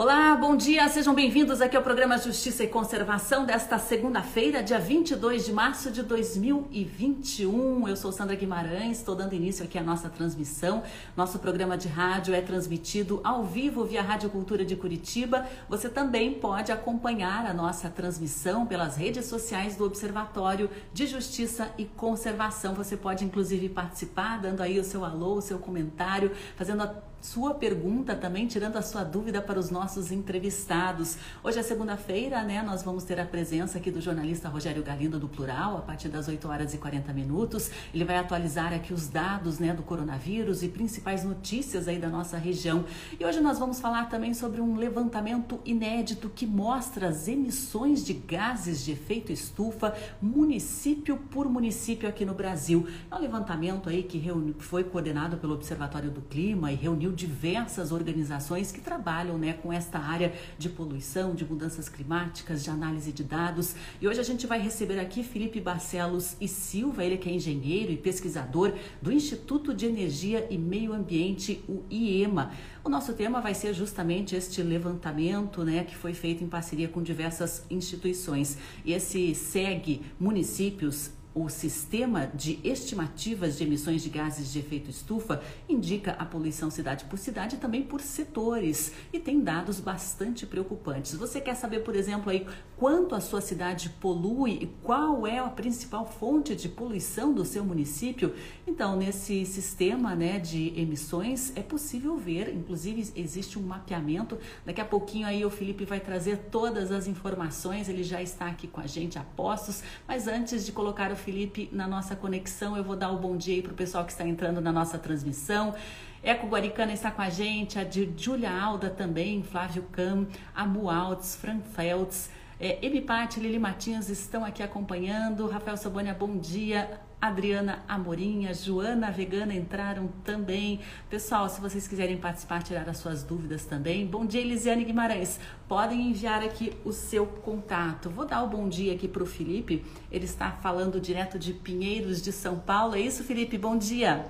Olá, bom dia, sejam bem-vindos aqui ao programa Justiça e Conservação desta segunda-feira, dia 22 de março de 2021. Eu sou Sandra Guimarães, estou dando início aqui à nossa transmissão. Nosso programa de rádio é transmitido ao vivo via Rádio Cultura de Curitiba. Você também pode acompanhar a nossa transmissão pelas redes sociais do Observatório de Justiça e Conservação. Você pode, inclusive, participar, dando aí o seu alô, o seu comentário, fazendo a sua pergunta também, tirando a sua dúvida para os nossos entrevistados. Hoje é segunda-feira, né? Nós vamos ter a presença aqui do jornalista Rogério Galindo do Plural, a partir das 8 horas e 40 minutos. Ele vai atualizar aqui os dados, né, do coronavírus e principais notícias aí da nossa região. E hoje nós vamos falar também sobre um levantamento inédito que mostra as emissões de gases de efeito estufa município por município aqui no Brasil. É um levantamento aí que reuni, foi coordenado pelo Observatório do Clima e reuniu diversas organizações que trabalham né, com esta área de poluição, de mudanças climáticas, de análise de dados. E hoje a gente vai receber aqui Felipe Barcelos e Silva, ele que é engenheiro e pesquisador do Instituto de Energia e Meio Ambiente, o IEMA. O nosso tema vai ser justamente este levantamento, né, que foi feito em parceria com diversas instituições. E esse segue municípios o sistema de estimativas de emissões de gases de efeito estufa indica a poluição cidade por cidade e também por setores e tem dados bastante preocupantes. Você quer saber, por exemplo, aí quanto a sua cidade polui e qual é a principal fonte de poluição do seu município? Então, nesse sistema, né, de emissões é possível ver, inclusive existe um mapeamento. Daqui a pouquinho aí o Felipe vai trazer todas as informações, ele já está aqui com a gente a postos, mas antes de colocar o Felipe na nossa conexão. Eu vou dar o bom dia aí para o pessoal que está entrando na nossa transmissão. Eco Guaricana está com a gente, a de Julia Alda também, Flávio Cam, Amu Alts, Frank Feltz, é, Lili Matinhas estão aqui acompanhando. Rafael Sabônia, bom dia. Adriana Amorinha, Joana Vegana entraram também. Pessoal, se vocês quiserem participar, tirar as suas dúvidas também. Bom dia, Elisiane Guimarães. Podem enviar aqui o seu contato. Vou dar o bom dia aqui para o Felipe. Ele está falando direto de Pinheiros, de São Paulo. É isso, Felipe? Bom dia.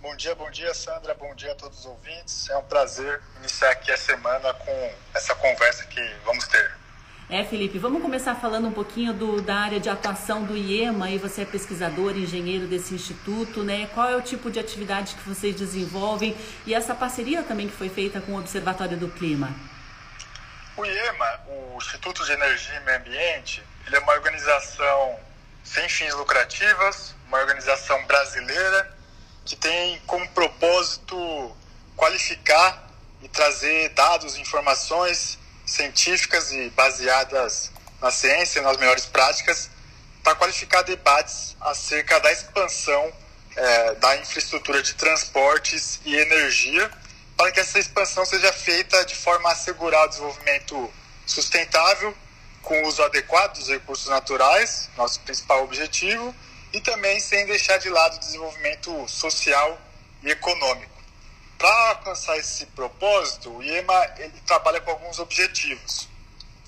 Bom dia, bom dia, Sandra. Bom dia a todos os ouvintes. É um prazer iniciar aqui a semana com essa conversa que vamos ter. É, Felipe, vamos começar falando um pouquinho do, da área de atuação do IEMA, e você é pesquisador, engenheiro desse instituto, né? Qual é o tipo de atividade que vocês desenvolvem e essa parceria também que foi feita com o Observatório do Clima? O IEMA, o Instituto de Energia e Meio Ambiente, ele é uma organização sem fins lucrativas, uma organização brasileira que tem como propósito qualificar e trazer dados, informações científicas e baseadas na ciência e nas melhores práticas para qualificar debates acerca da expansão é, da infraestrutura de transportes e energia para que essa expansão seja feita de forma a assegurar o desenvolvimento sustentável com o uso adequado dos recursos naturais, nosso principal objetivo, e também sem deixar de lado o desenvolvimento social e econômico. Para alcançar esse propósito, o IEMA ele trabalha com alguns objetivos,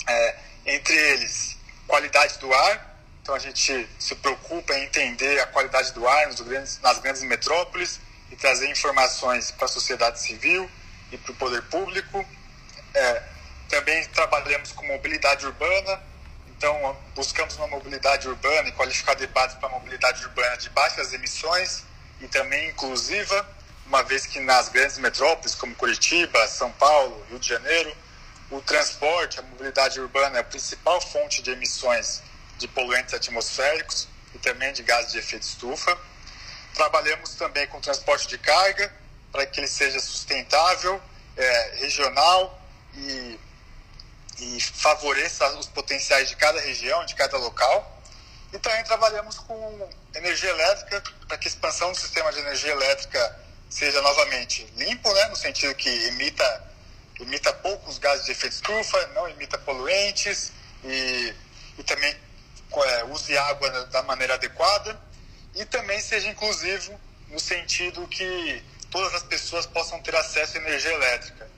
é, entre eles qualidade do ar. Então a gente se preocupa em entender a qualidade do ar grandes, nas grandes metrópoles e trazer informações para a sociedade civil e para o poder público. É, também trabalhamos com mobilidade urbana, então buscamos uma mobilidade urbana e qualificar debates para mobilidade urbana de baixas emissões e também inclusiva uma vez que nas grandes metrópoles como Curitiba, São Paulo, Rio de Janeiro, o transporte, a mobilidade urbana é a principal fonte de emissões de poluentes atmosféricos e também de gases de efeito estufa. Trabalhamos também com transporte de carga para que ele seja sustentável, é, regional e, e favoreça os potenciais de cada região, de cada local. E também trabalhamos com energia elétrica para que a expansão do sistema de energia elétrica seja novamente limpo, né, no sentido que emita, emita poucos gases de efeito estufa, não emita poluentes e, e também é, use água da maneira adequada e também seja inclusivo no sentido que todas as pessoas possam ter acesso à energia elétrica.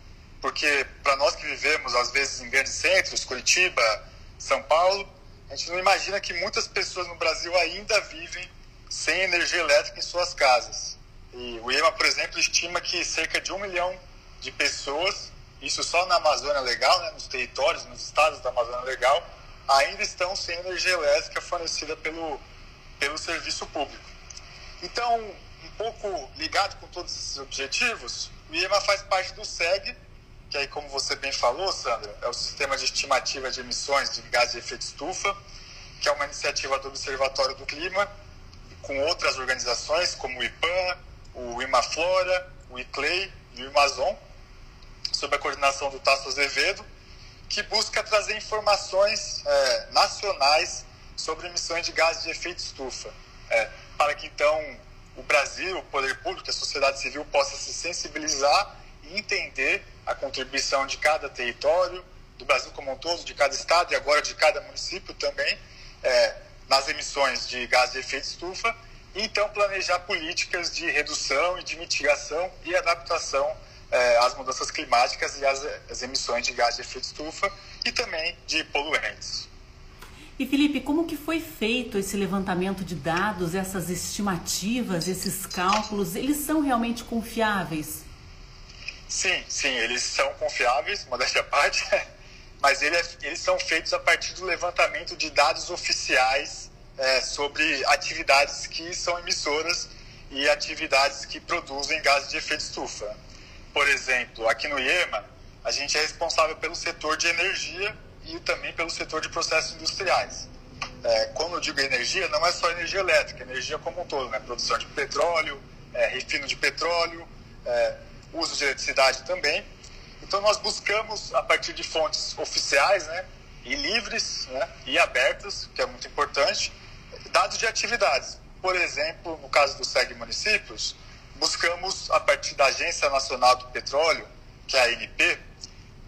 Porque para nós que vivemos, às vezes, em grandes centros, Curitiba, São Paulo, a gente não imagina que muitas pessoas no Brasil ainda vivem sem energia elétrica em suas casas. E o IEMA, por exemplo, estima que cerca de um milhão de pessoas isso só na Amazônia Legal, né, nos territórios, nos estados da Amazônia Legal, ainda estão sem energia elétrica fornecida pelo, pelo serviço público. Então, um pouco ligado com todos esses objetivos, o IEMA faz parte do SEG, que aí, como você bem falou, Sandra, é o Sistema de Estimativa de Emissões de Gases de Efeito Estufa, que é uma iniciativa do Observatório do Clima, com outras organizações como o IPAN, o IMAFlora, o ICLEI e o IMAZON, sob a coordenação do Tasso Azevedo, que busca trazer informações é, nacionais sobre emissões de gases de efeito estufa, é, para que então o Brasil, o poder público, a sociedade civil possa se sensibilizar e entender a contribuição de cada território, do Brasil como um todo, de cada estado e agora de cada município também, é, nas emissões de gases de efeito estufa, e então planejar políticas de redução e de mitigação e adaptação é, às mudanças climáticas e às, às emissões de gases de efeito estufa e também de poluentes. E Felipe, como que foi feito esse levantamento de dados, essas estimativas, esses cálculos? Eles são realmente confiáveis? Sim, sim, eles são confiáveis, modéstia à parte, mas eles, eles são feitos a partir do levantamento de dados oficiais é, sobre atividades que são emissoras e atividades que produzem gases de efeito estufa. Por exemplo, aqui no IEMA, a gente é responsável pelo setor de energia e também pelo setor de processos industriais. É, quando eu digo energia, não é só energia elétrica, energia como um todo, né? produção de petróleo, é, refino de petróleo, é, uso de eletricidade também. Então nós buscamos, a partir de fontes oficiais né, e livres né, e abertas, que é muito importante, dados de atividades. Por exemplo, no caso do SEG Municípios, buscamos, a partir da Agência Nacional do Petróleo, que é a ANP,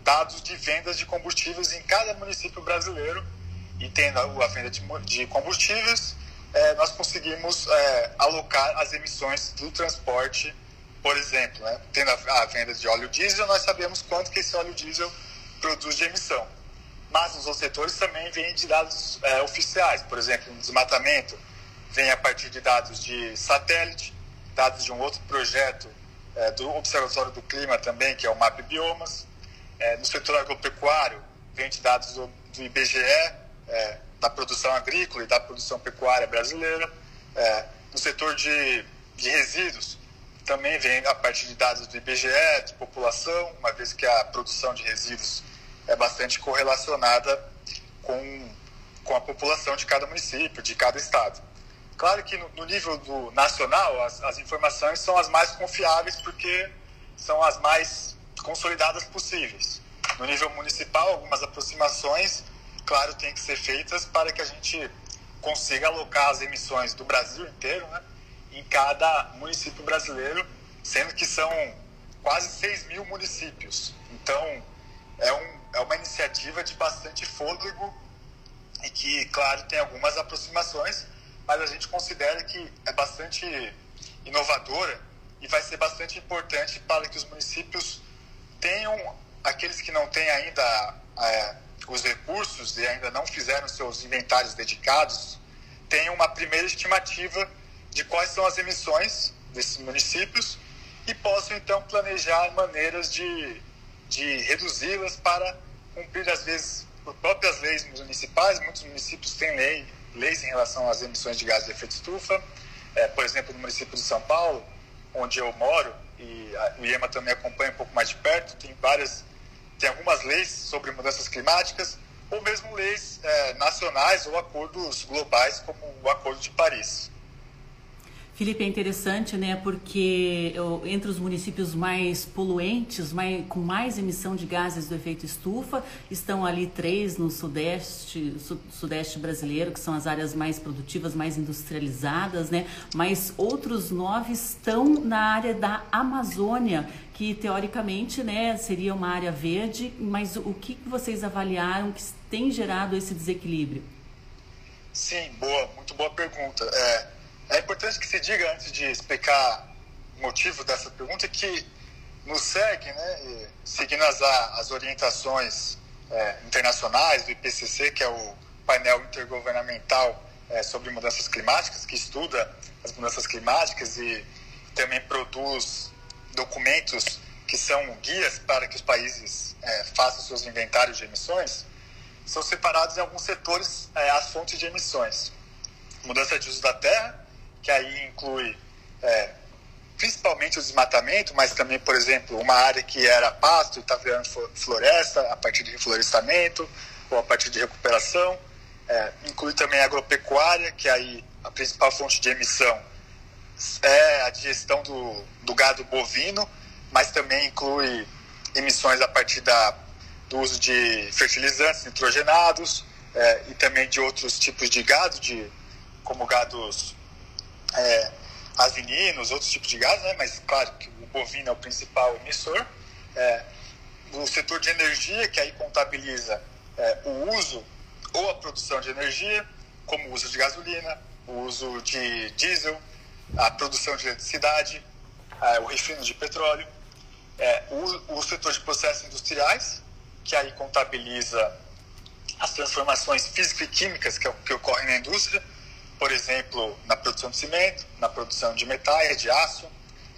dados de vendas de combustíveis em cada município brasileiro. E tendo a venda de combustíveis, é, nós conseguimos é, alocar as emissões do transporte, por exemplo. Né? Tendo a, a, venda de óleo diesel, nós sabemos quanto que esse óleo diesel produz de emissão. Mas os outros setores também vêm de dados é, oficiais. Por exemplo, no desmatamento, vem a partir de dados de satélite, dados de um outro projeto é, do Observatório do Clima também, que é o MAP Biomas. É, no setor agropecuário, vem de dados do, do IBGE, é, da produção agrícola e da produção pecuária brasileira. É, no setor de, de resíduos, também vem a partir de dados do IBGE, de população, uma vez que a produção de resíduos é bastante correlacionada com, com a população de cada município, de cada estado. Claro que no, no nível do nacional, as, as informações são as mais confiáveis porque são as mais consolidadas possíveis. No nível municipal, algumas aproximações, claro, têm que ser feitas para que a gente consiga alocar as emissões do Brasil inteiro né, em cada município brasileiro, sendo que são quase 6 mil municípios. Então, é, um, é uma iniciativa de bastante fôlego e que, claro, tem algumas aproximações, mas a gente considera que é bastante inovadora e vai ser bastante importante para que os municípios tenham, aqueles que não têm ainda é, os recursos e ainda não fizeram seus inventários dedicados, tenham uma primeira estimativa de quais são as emissões desses municípios e possam então planejar maneiras de, de reduzi-las para cumprir, às vezes, por próprias leis municipais. Muitos municípios têm lei leis em relação às emissões de gases de efeito estufa. É, por exemplo, no município de São Paulo, onde eu moro, e a, o IEMA também acompanha um pouco mais de perto, tem várias, tem algumas leis sobre mudanças climáticas, ou mesmo leis é, nacionais ou acordos globais, como o Acordo de Paris. Felipe, é interessante, né? Porque entre os municípios mais poluentes, mais, com mais emissão de gases do efeito estufa, estão ali três no sudeste, sudeste brasileiro, que são as áreas mais produtivas, mais industrializadas, né? Mas outros nove estão na área da Amazônia, que teoricamente, né, seria uma área verde. Mas o que vocês avaliaram que tem gerado esse desequilíbrio? Sim, boa, muito boa pergunta. É é importante que se diga, antes de explicar o motivo dessa pergunta, que no SEG, né, seguindo as, as orientações é, internacionais do IPCC, que é o painel intergovernamental é, sobre mudanças climáticas, que estuda as mudanças climáticas e também produz documentos que são guias para que os países é, façam seus inventários de emissões, são separados em alguns setores é, as fontes de emissões. Mudança de uso da terra, que aí inclui é, principalmente o desmatamento, mas também, por exemplo, uma área que era pasto e está virando floresta a partir de reflorestamento ou a partir de recuperação. É, inclui também a agropecuária, que aí a principal fonte de emissão é a digestão do, do gado bovino, mas também inclui emissões a partir da, do uso de fertilizantes nitrogenados é, e também de outros tipos de gado, de, como gados é, asininos, outros tipos de gado, né? mas claro que o bovino é o principal emissor. É, o setor de energia, que aí contabiliza é, o uso ou a produção de energia, como o uso de gasolina, o uso de diesel, a produção de eletricidade, é, o refino de petróleo, é, o, o setor de processos industriais, que aí contabiliza as transformações físico e químicas que, que ocorrem na indústria, por exemplo, na produção de cimento, na produção de metais, de aço,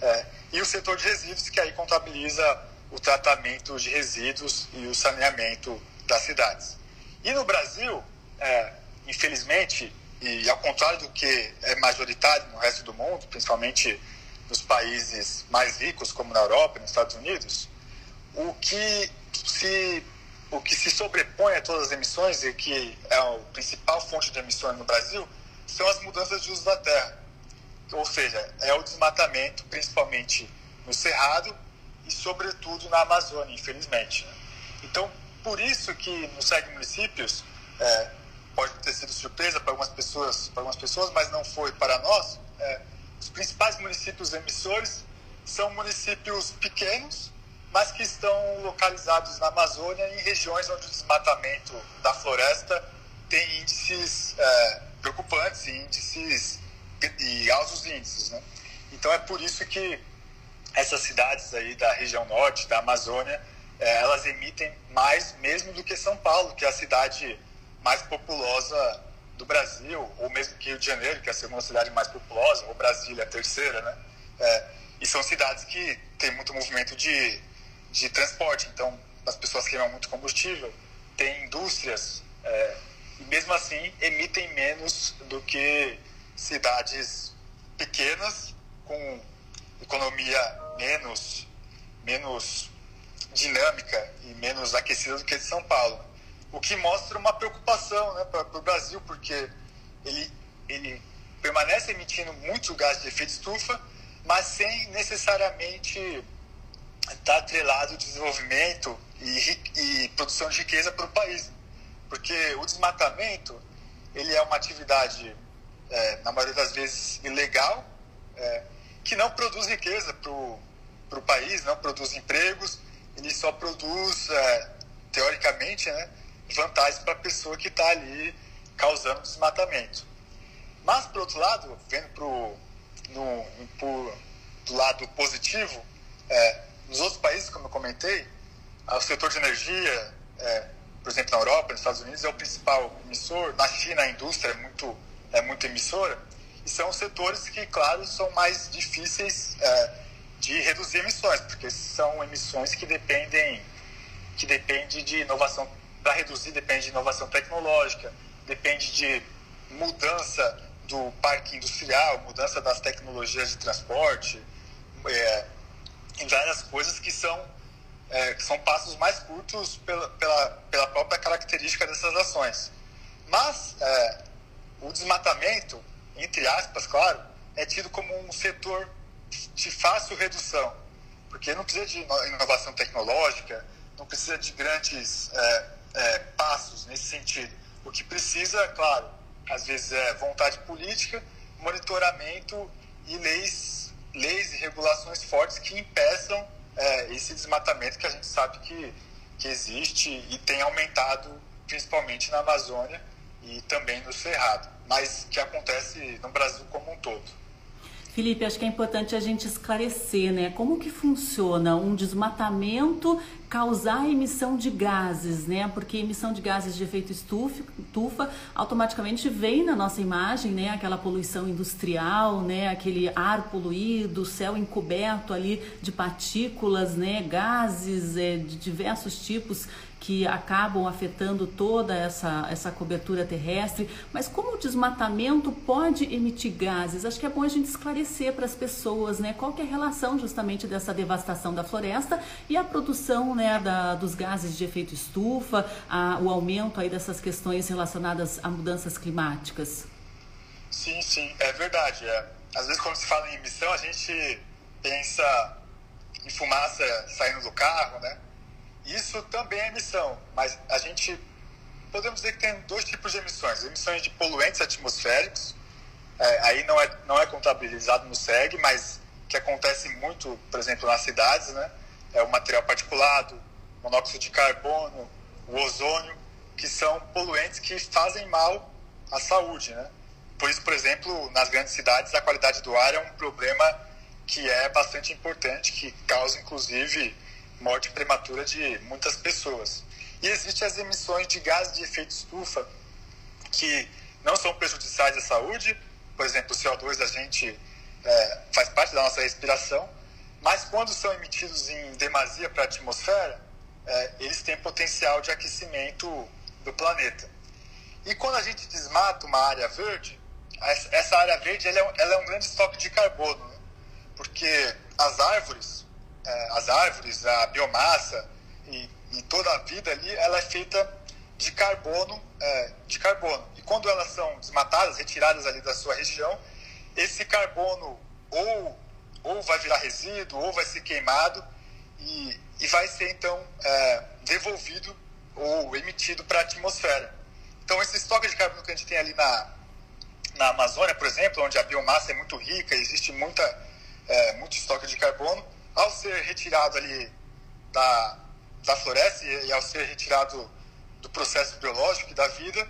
é, e o setor de resíduos, que aí contabiliza o tratamento de resíduos e o saneamento das cidades. E no Brasil, é, infelizmente, e ao contrário do que é majoritário no resto do mundo, principalmente nos países mais ricos, como na Europa e nos Estados Unidos, o que se o que se sobrepõe a todas as emissões e que é a principal fonte de emissões no Brasil são as mudanças de uso da terra. Ou seja, é o desmatamento, principalmente no Cerrado e, sobretudo, na Amazônia, infelizmente. Então, por isso que nos sete municípios, é, pode ter sido surpresa para algumas pessoas, para algumas pessoas, mas não foi para nós. É, os principais municípios emissores são municípios pequenos, mas que estão localizados na Amazônia, em regiões onde o desmatamento da floresta tem índices é, preocupantes, índices e altos índices, né? Então é por isso que essas cidades aí da região norte, da Amazônia, é, elas emitem mais mesmo do que São Paulo, que é a cidade mais populosa do Brasil, ou mesmo que Rio de Janeiro, que é a segunda cidade mais populosa, ou Brasília, a terceira, né? É, e são cidades que têm muito movimento de, de transporte, então as pessoas queimam muito combustível, tem indústrias, é, e mesmo assim emitem menos do que cidades pequenas, com economia menos, menos dinâmica e menos aquecida do que de São Paulo. O que mostra uma preocupação né, para o Brasil, porque ele, ele permanece emitindo muito gás de efeito estufa, mas sem necessariamente estar atrelado ao desenvolvimento e, e produção de riqueza para o país. Porque o desmatamento ele é uma atividade, é, na maioria das vezes, ilegal, é, que não produz riqueza para o país, não produz empregos, ele só produz, é, teoricamente, né, vantagens para a pessoa que está ali causando desmatamento. Mas, por outro lado, vendo pro, no, pro, do lado positivo, é, nos outros países, como eu comentei, o setor de energia, é, por exemplo, na Europa, nos Estados Unidos, é o principal emissor. Na China, a indústria é muito, é muito emissora. E são setores que, claro, são mais difíceis é, de reduzir emissões, porque são emissões que dependem que depende de inovação para reduzir depende de inovação tecnológica, depende de mudança do parque industrial, mudança das tecnologias de transporte, é, várias coisas que são é, que são passos mais curtos pela, pela, pela própria característica dessas ações. Mas é, o desmatamento, entre aspas, claro, é tido como um setor de fácil redução, porque não precisa de inovação tecnológica, não precisa de grandes é, é, passos nesse sentido. O que precisa, claro, às vezes é vontade política, monitoramento e leis, leis e regulações fortes que impeçam é, esse desmatamento que a gente sabe que, que existe e tem aumentado principalmente na Amazônia e também no Cerrado, mas que acontece no Brasil como um todo. Felipe, acho que é importante a gente esclarecer, né? Como que funciona um desmatamento causar emissão de gases, né? Porque emissão de gases de efeito estufa, automaticamente vem na nossa imagem, né? Aquela poluição industrial, né? Aquele ar poluído, céu encoberto ali de partículas, né? Gases é, de diversos tipos que acabam afetando toda essa, essa cobertura terrestre. Mas como o desmatamento pode emitir gases? Acho que é bom a gente esclarecer para as pessoas, né? Qual é a relação justamente dessa devastação da floresta e a produção, né, da, dos gases de efeito estufa, a, o aumento aí dessas questões relacionadas a mudanças climáticas? Sim, sim, é verdade. É. Às vezes quando se fala em emissão, a gente pensa em fumaça saindo do carro, né? Isso também é emissão, mas a gente podemos dizer que tem dois tipos de emissões: emissões de poluentes atmosféricos, é, aí não é, não é contabilizado no SEG, mas que acontece muito, por exemplo, nas cidades, né? É o material particulado, monóxido de carbono, o ozônio, que são poluentes que fazem mal à saúde, né? Por isso, por exemplo, nas grandes cidades, a qualidade do ar é um problema que é bastante importante, que causa, inclusive, morte prematura de muitas pessoas. E existem as emissões de gases de efeito estufa que não são prejudiciais à saúde, por exemplo, o CO2 a gente é, faz parte da nossa respiração, mas quando são emitidos em demasia para a atmosfera, é, eles têm potencial de aquecimento do planeta. E quando a gente desmata uma área verde, essa área verde ela é, ela é um grande estoque de carbono, né? porque as árvores as árvores, a biomassa e, e, toda a vida ali, ela é feita de carbono, é, de carbono. E quando elas são desmatadas, retiradas ali da sua região, esse carbono ou, ou vai virar resíduo, ou vai ser queimado e, e vai ser então é, devolvido ou emitido para a atmosfera. Então esse estoque de carbono que a gente tem ali na, na Amazônia, por exemplo, onde a biomassa é muito rica, existe muita, é, muito estoque de carbono, ao ser retirado ali da, da floresta e, e ao ser retirado do processo biológico e da vida,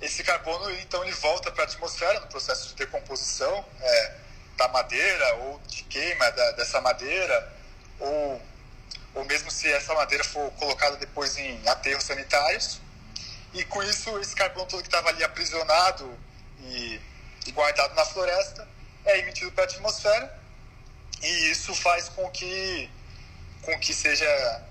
esse carbono então ele volta para a atmosfera no processo de decomposição é, da madeira ou de queima da, dessa madeira ou ou mesmo se essa madeira for colocada depois em aterros sanitários. E com isso esse carbono todo que estava ali aprisionado e, e guardado na floresta é emitido para a atmosfera e isso faz com que, com que seja,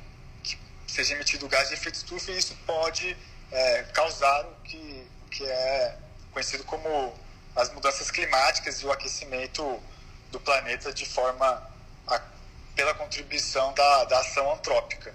que seja emitido gás de efeito estufa e isso pode é, causar o que, que é conhecido como as mudanças climáticas e o aquecimento do planeta de forma a, pela contribuição da, da ação antrópica.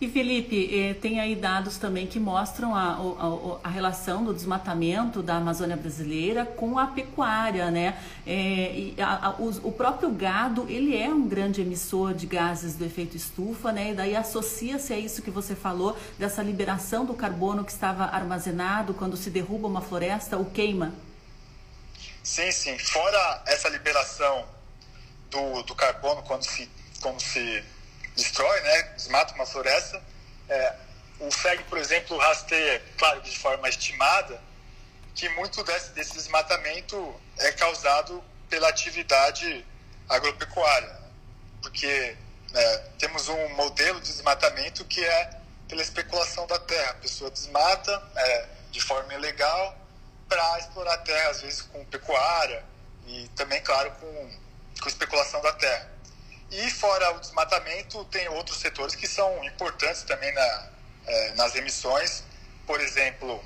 E Felipe, eh, tem aí dados também que mostram a, a, a, relação do desmatamento da Amazônia brasileira com a pecuária, né? É, a, o, o, próprio gado, ele é um grande emissor de gases do efeito estufa, né? E daí associa-se a isso que você falou, dessa liberação do carbono que estava armazenado quando se derruba uma floresta ou queima. Sim, sim. Fora essa liberação do, do carbono quando se, quando se destrói, né, desmata uma floresta. É, o FEG, por exemplo, rasteia, claro, de forma estimada, que muito desse, desse desmatamento é causado pela atividade agropecuária, porque né, temos um modelo de desmatamento que é pela especulação da terra. A pessoa desmata é, de forma ilegal para explorar a terra, às vezes com pecuária e também, claro, com, com especulação da terra. E fora o desmatamento, tem outros setores que são importantes também na, é, nas emissões. Por exemplo,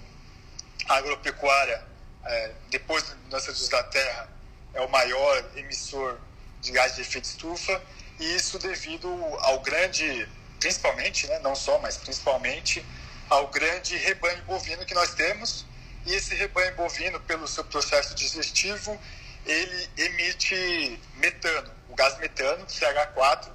a agropecuária, é, depois de uso da terra, é o maior emissor de gás de efeito estufa. E isso devido ao grande, principalmente, né, não só, mas principalmente, ao grande rebanho bovino que nós temos. E esse rebanho bovino, pelo seu processo digestivo, ele emite metano o gás metano, CH4,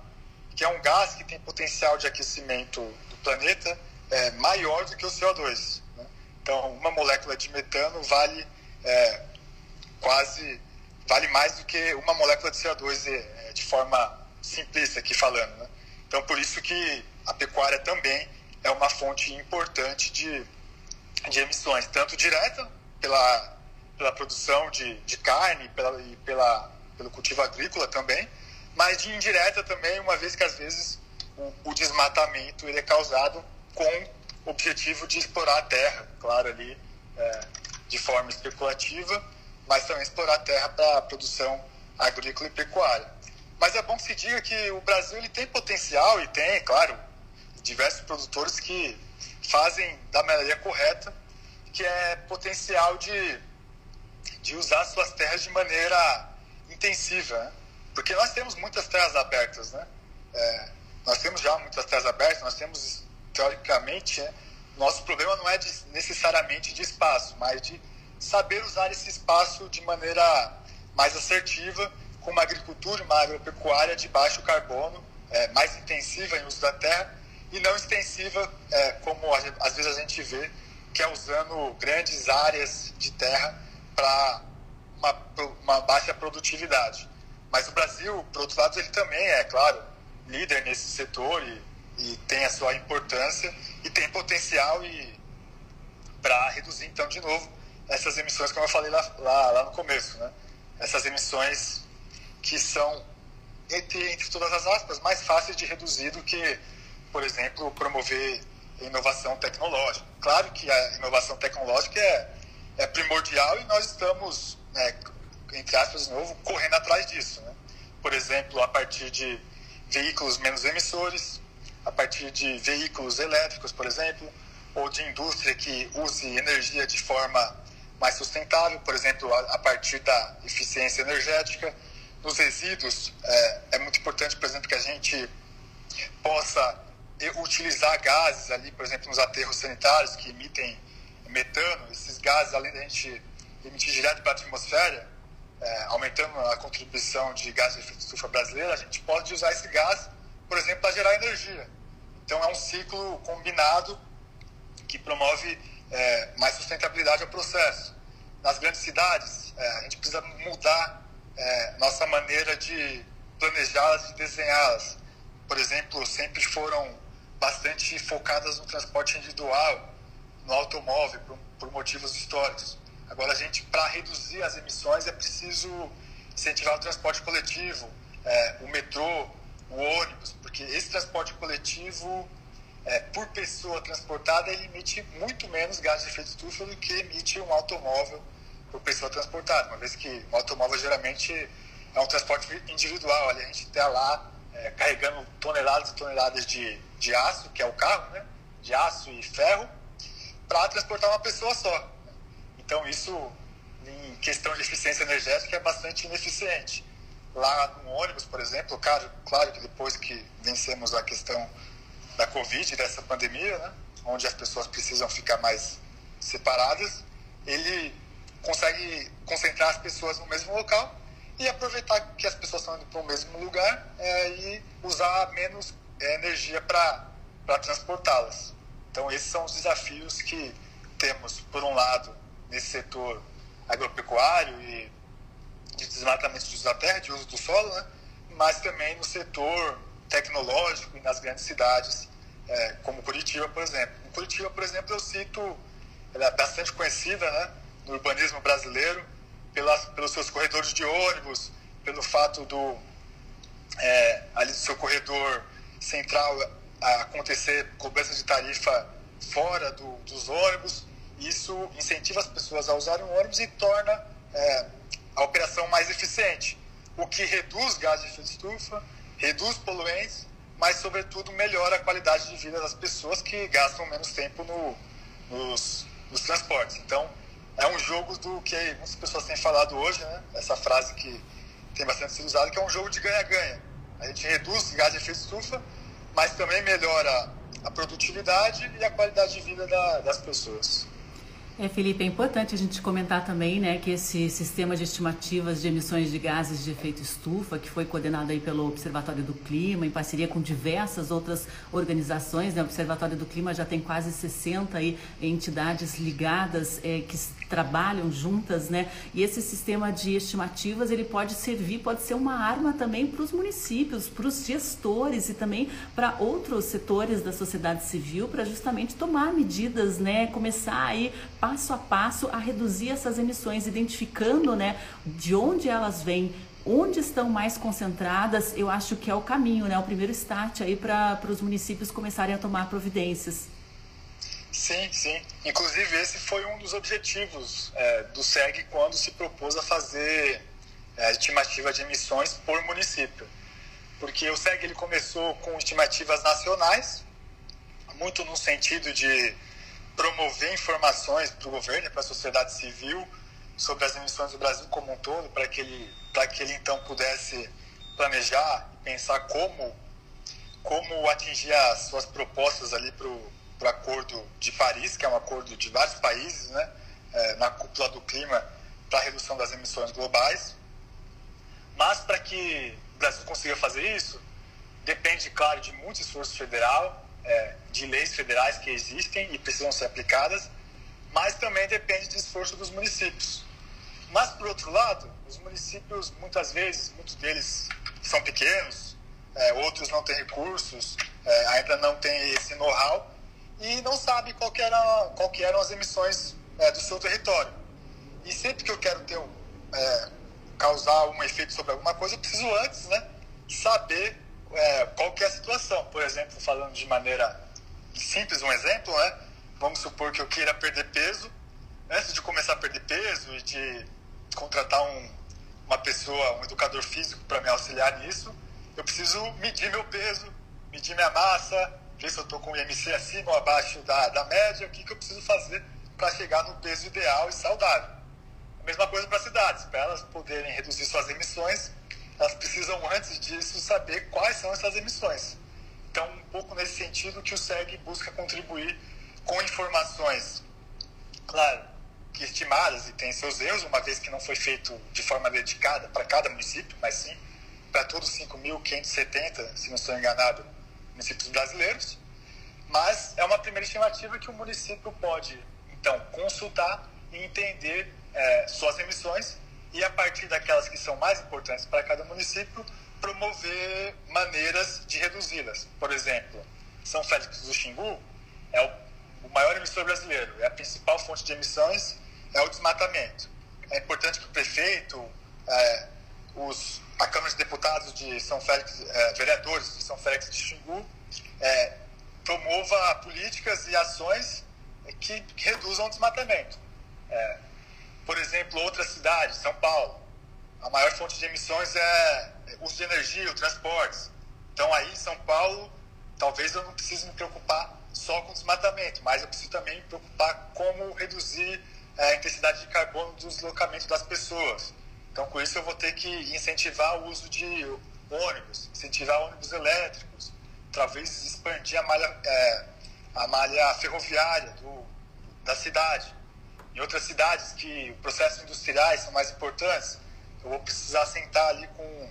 que é um gás que tem potencial de aquecimento do planeta é, maior do que o CO2. Né? Então, uma molécula de metano vale é, quase vale mais do que uma molécula de CO2 é, de forma simplista aqui falando. Né? Então, por isso que a pecuária também é uma fonte importante de, de emissões, tanto direta pela, pela produção de, de carne pela, e pela pelo cultivo agrícola também, mas de indireta também, uma vez que às vezes o, o desmatamento ele é causado com o objetivo de explorar a terra, claro, ali é, de forma especulativa, mas também explorar a terra para produção agrícola e pecuária. Mas é bom que se diga que o Brasil ele tem potencial e tem, claro, diversos produtores que fazem da maneira correta, que é potencial de, de usar suas terras de maneira intensiva, né? porque nós temos muitas terras abertas, né? É, nós temos já muitas terras abertas, nós temos, teoricamente, né? nosso problema não é de, necessariamente de espaço, mas de saber usar esse espaço de maneira mais assertiva, com uma agricultura, uma agropecuária de baixo carbono, é, mais intensiva em uso da terra e não extensiva, é, como às vezes a gente vê, que é usando grandes áreas de terra para uma, uma baixa produtividade. Mas o Brasil, por outro lado, ele também é, claro, líder nesse setor e, e tem a sua importância e tem potencial e para reduzir, então, de novo, essas emissões, como eu falei lá, lá, lá no começo, né? Essas emissões que são, entre, entre todas as aspas, mais fáceis de reduzir do que, por exemplo, promover inovação tecnológica. Claro que a inovação tecnológica é, é primordial e nós estamos, né, entre aspas, de novo, correndo atrás disso. Né? Por exemplo, a partir de veículos menos emissores, a partir de veículos elétricos, por exemplo, ou de indústria que use energia de forma mais sustentável, por exemplo, a, partir da eficiência energética. Nos resíduos, é, é muito importante, por exemplo, que a gente possa utilizar gases ali, por exemplo, nos aterros sanitários que emitem metano, esses gases, além da gente emitir direto para a atmosfera, é, aumentando a contribuição de gás de efeito de estufa brasileira, a gente pode usar esse gás, por exemplo, para gerar energia. Então é um ciclo combinado que promove é, mais sustentabilidade ao processo. Nas grandes cidades, é, a gente precisa mudar é, nossa maneira de planejá-las, de desenhá-las. Por exemplo, sempre foram bastante focadas no transporte individual, no automóvel, por, por motivos históricos. Agora, a gente, para reduzir as emissões, é preciso incentivar o transporte coletivo, é, o metrô, o ônibus, porque esse transporte coletivo, é, por pessoa transportada, ele emite muito menos gás de efeito estufa do que emite um automóvel por pessoa transportada, uma vez que o automóvel geralmente é um transporte individual, ali a gente está lá é, carregando toneladas e toneladas de, de aço, que é o carro, né? de aço e ferro, para transportar uma pessoa só. Então, isso, em questão de eficiência energética, é bastante ineficiente. Lá no ônibus, por exemplo, claro, claro que depois que vencemos a questão da Covid, dessa pandemia, né? onde as pessoas precisam ficar mais separadas, ele consegue concentrar as pessoas no mesmo local e aproveitar que as pessoas estão indo para o mesmo lugar é, e usar menos é, energia para transportá-las. Então, esses são os desafios que temos, por um lado, nesse setor agropecuário e de desmatamento de uso da terra, de uso do solo, né? mas também no setor tecnológico e nas grandes cidades, é, como Curitiba, por exemplo. Em Curitiba, por exemplo, eu cito, ela é bastante conhecida né, no urbanismo brasileiro, pelas, pelos seus corredores de ônibus, pelo fato do é, ali do seu corredor central acontecer cobrança de tarifa fora do, dos ônibus. Isso incentiva as pessoas a usarem o ônibus e torna é, a operação mais eficiente, o que reduz gás de efeito estufa, reduz poluentes, mas, sobretudo, melhora a qualidade de vida das pessoas que gastam menos tempo no, nos, nos transportes. Então, é um jogo do que muitas pessoas têm falado hoje, né? Essa frase que tem bastante sido usada, que é um jogo de ganha-ganha. A gente reduz gás de efeito estufa, mas também melhora a produtividade e a qualidade de vida da, das pessoas. É, Felipe, é importante a gente comentar também, né, que esse sistema de estimativas de emissões de gases de efeito estufa, que foi coordenado aí pelo Observatório do Clima, em parceria com diversas outras organizações, né, o Observatório do Clima já tem quase 60 aí entidades ligadas é, que trabalham juntas, né, e esse sistema de estimativas, ele pode servir, pode ser uma arma também para os municípios, para os gestores e também para outros setores da sociedade civil, para justamente tomar medidas, né, começar aí passo a passo a reduzir essas emissões, identificando né, de onde elas vêm, onde estão mais concentradas, eu acho que é o caminho, né? O primeiro start aí para os municípios começarem a tomar providências. Sim, sim. Inclusive esse foi um dos objetivos é, do SEG quando se propôs a fazer é, estimativa de emissões por município. Porque o SEG ele começou com estimativas nacionais, muito no sentido de promover informações para o governo e para a sociedade civil sobre as emissões do Brasil como um todo, para que ele, para que ele então pudesse planejar e pensar como, como atingir as suas propostas ali para o Acordo de Paris, que é um acordo de vários países, né, é, na cúpula do clima para a redução das emissões globais. Mas para que o Brasil consiga fazer isso, depende, claro, de muito esforço federal, é, de leis federais que existem e precisam ser aplicadas, mas também depende do esforço dos municípios. Mas, por outro lado, os municípios, muitas vezes, muitos deles são pequenos, é, outros não têm recursos, ainda não têm esse know-how e não sabem qual que era, qual que eram as emissões é, do seu território. E sempre que eu quero ter é, causar um efeito sobre alguma coisa, eu preciso antes né, saber é, qual que é a situação. Por exemplo, falando de maneira simples, um exemplo, né? Vamos supor que eu queira perder peso. Antes de começar a perder peso e de contratar um, uma pessoa, um educador físico para me auxiliar nisso, eu preciso medir meu peso, medir minha massa, ver se eu estou com o IMC acima ou abaixo da, da média, o que, que eu preciso fazer para chegar no peso ideal e saudável. A mesma coisa para cidades, para elas poderem reduzir suas emissões, elas precisam, antes disso, saber quais são essas emissões. Então, um pouco nesse sentido que o SEG busca contribuir com informações, claro, estimadas e tem seus erros, uma vez que não foi feito de forma dedicada para cada município, mas sim para todos 5.570, se não estou enganado, municípios brasileiros. Mas é uma primeira estimativa que o município pode, então, consultar e entender é, suas emissões e a partir daquelas que são mais importantes para cada município, promover maneiras de reduzi-las. Por exemplo, São Félix do Xingu é o, o maior emissor brasileiro, é a principal fonte de emissões é o desmatamento. É importante que o prefeito, é, os, a Câmara de Deputados de São Félix, é, vereadores de São Félix de Xingu, é, promova políticas e ações que, reduzam o desmatamento. É, por exemplo, outra cidade, São Paulo, a maior fonte de emissões é uso de energia, o transporte. Então aí São Paulo, talvez eu não precise me preocupar só com desmatamento, mas eu preciso também me preocupar como reduzir é, a intensidade de carbono do deslocamento das pessoas. Então com isso eu vou ter que incentivar o uso de ônibus, incentivar ônibus elétricos, talvez expandir a malha, é, a malha ferroviária do, da cidade. Em outras cidades que processos industriais são mais importantes, eu vou precisar sentar ali com,